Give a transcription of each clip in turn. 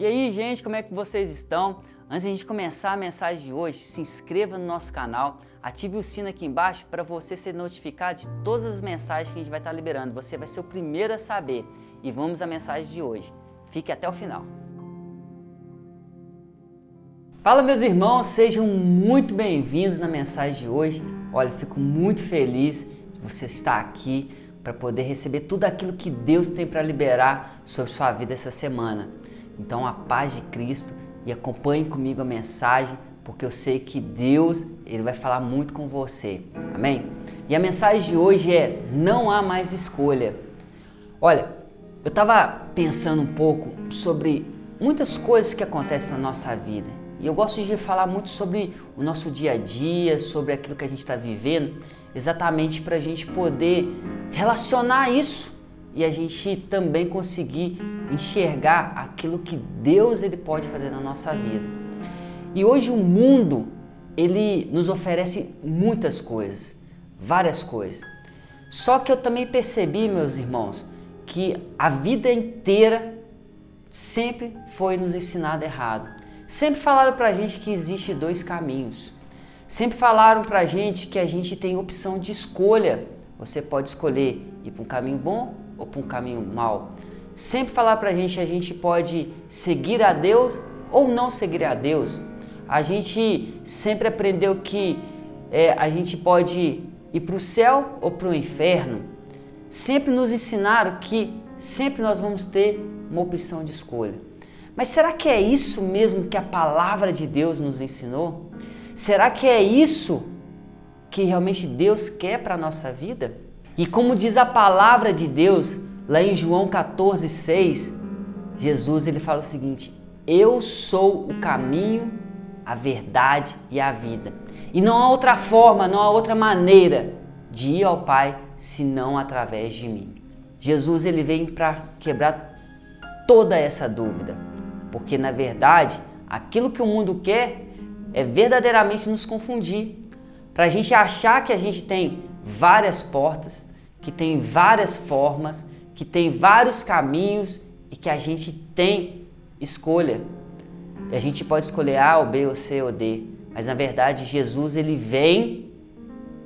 E aí, gente, como é que vocês estão? Antes de a gente começar a mensagem de hoje, se inscreva no nosso canal, ative o sino aqui embaixo para você ser notificado de todas as mensagens que a gente vai estar liberando. Você vai ser o primeiro a saber. E vamos à mensagem de hoje. Fique até o final. Fala, meus irmãos, sejam muito bem-vindos na mensagem de hoje. Olha, fico muito feliz de você estar aqui para poder receber tudo aquilo que Deus tem para liberar sobre sua vida essa semana. Então, a paz de Cristo e acompanhe comigo a mensagem, porque eu sei que Deus ele vai falar muito com você. Amém? E a mensagem de hoje é: não há mais escolha. Olha, eu estava pensando um pouco sobre muitas coisas que acontecem na nossa vida. E eu gosto de falar muito sobre o nosso dia a dia, sobre aquilo que a gente está vivendo, exatamente para a gente poder relacionar isso e a gente também conseguir enxergar aquilo que Deus ele pode fazer na nossa vida. E hoje o mundo ele nos oferece muitas coisas, várias coisas. Só que eu também percebi, meus irmãos, que a vida inteira sempre foi nos ensinado errado. Sempre falaram pra gente que existe dois caminhos. Sempre falaram pra gente que a gente tem opção de escolha. Você pode escolher ir para um caminho bom ou para um caminho mau sempre falar para a gente a gente pode seguir a Deus ou não seguir a Deus. A gente sempre aprendeu que é, a gente pode ir para o céu ou para o inferno. Sempre nos ensinaram que sempre nós vamos ter uma opção de escolha. Mas será que é isso mesmo que a palavra de Deus nos ensinou? Será que é isso que realmente Deus quer para a nossa vida? E como diz a palavra de Deus, Lá em João 14, 6, Jesus ele fala o seguinte: Eu sou o caminho, a verdade e a vida. E não há outra forma, não há outra maneira de ir ao Pai senão através de mim. Jesus ele vem para quebrar toda essa dúvida, porque na verdade aquilo que o mundo quer é verdadeiramente nos confundir, para a gente achar que a gente tem várias portas, que tem várias formas, que tem vários caminhos e que a gente tem escolha. E a gente pode escolher A ou B ou C ou D, mas na verdade Jesus ele vem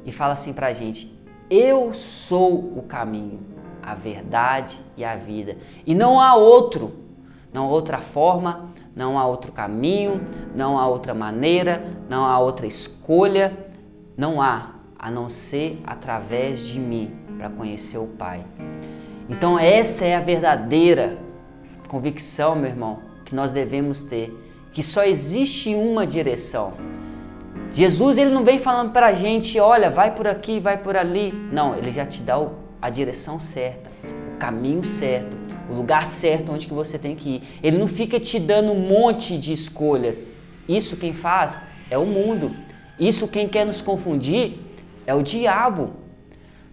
e fala assim para a gente: Eu sou o caminho, a verdade e a vida, e não há outro, não há outra forma, não há outro caminho, não há outra maneira, não há outra escolha, não há a não ser através de mim para conhecer o Pai. Então, essa é a verdadeira convicção, meu irmão, que nós devemos ter, que só existe uma direção. Jesus ele não vem falando para a gente, olha, vai por aqui, vai por ali. Não, ele já te dá a direção certa, o caminho certo, o lugar certo onde que você tem que ir. Ele não fica te dando um monte de escolhas. Isso quem faz é o mundo. Isso quem quer nos confundir é o diabo.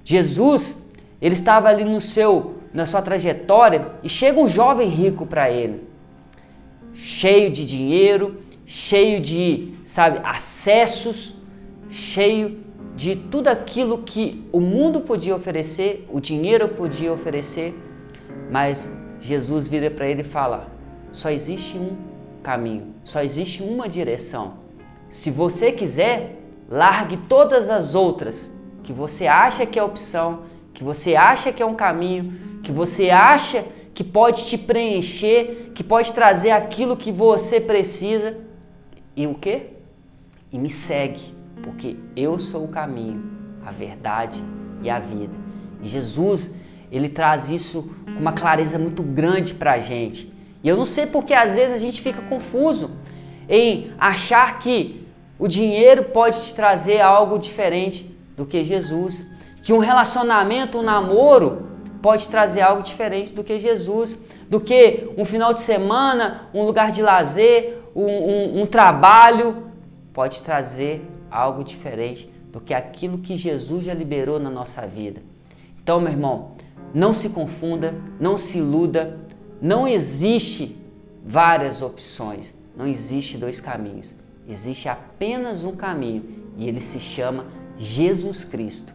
Jesus ele estava ali no seu, na sua trajetória e chega um jovem rico para ele, cheio de dinheiro, cheio de, sabe, acessos, cheio de tudo aquilo que o mundo podia oferecer, o dinheiro podia oferecer, mas Jesus vira para ele e fala: só existe um caminho, só existe uma direção. Se você quiser, largue todas as outras que você acha que é opção, que você acha que é um caminho, que você acha que pode te preencher, que pode trazer aquilo que você precisa. E o que? E me segue, porque eu sou o caminho, a verdade e a vida. E Jesus, ele traz isso com uma clareza muito grande para a gente. E eu não sei porque às vezes a gente fica confuso em achar que o dinheiro pode te trazer algo diferente do que Jesus que um relacionamento, um namoro pode trazer algo diferente do que Jesus, do que um final de semana, um lugar de lazer, um, um, um trabalho, pode trazer algo diferente do que aquilo que Jesus já liberou na nossa vida. Então, meu irmão, não se confunda, não se iluda, não existe várias opções, não existe dois caminhos, existe apenas um caminho e ele se chama Jesus Cristo.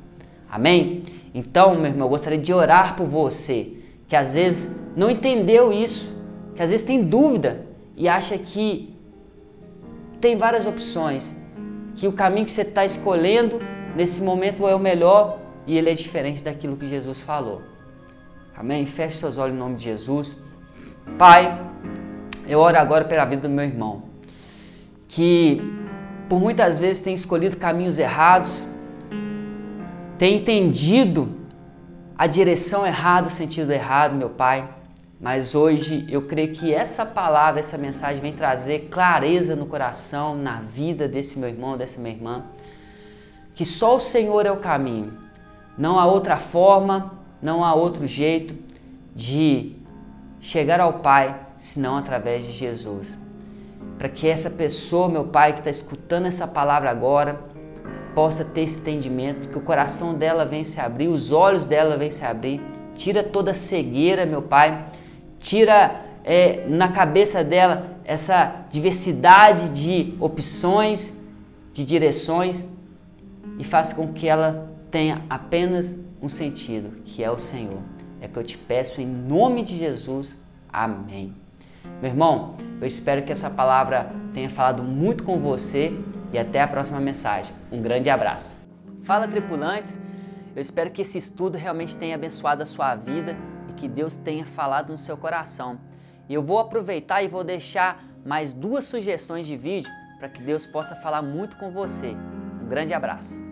Amém? Então, meu irmão, eu gostaria de orar por você que às vezes não entendeu isso, que às vezes tem dúvida e acha que tem várias opções, que o caminho que você está escolhendo nesse momento é o melhor e ele é diferente daquilo que Jesus falou. Amém? Feche seus olhos em nome de Jesus. Pai, eu oro agora pela vida do meu irmão, que por muitas vezes tem escolhido caminhos errados, tem entendido a direção errada, o sentido errado, meu Pai. Mas hoje eu creio que essa palavra, essa mensagem vem trazer clareza no coração, na vida desse meu irmão, dessa minha irmã. Que só o Senhor é o caminho. Não há outra forma, não há outro jeito de chegar ao Pai senão através de Jesus. Para que essa pessoa, meu Pai, que está escutando essa palavra agora, possa ter esse entendimento, que o coração dela venha se abrir, os olhos dela venham se abrir, tira toda a cegueira, meu Pai, tira é, na cabeça dela essa diversidade de opções, de direções e faça com que ela tenha apenas um sentido, que é o Senhor. É que eu te peço em nome de Jesus. Amém. Meu irmão, eu espero que essa palavra tenha falado muito com você e até a próxima mensagem. Um grande abraço. Fala, tripulantes! Eu espero que esse estudo realmente tenha abençoado a sua vida e que Deus tenha falado no seu coração. E eu vou aproveitar e vou deixar mais duas sugestões de vídeo para que Deus possa falar muito com você. Um grande abraço.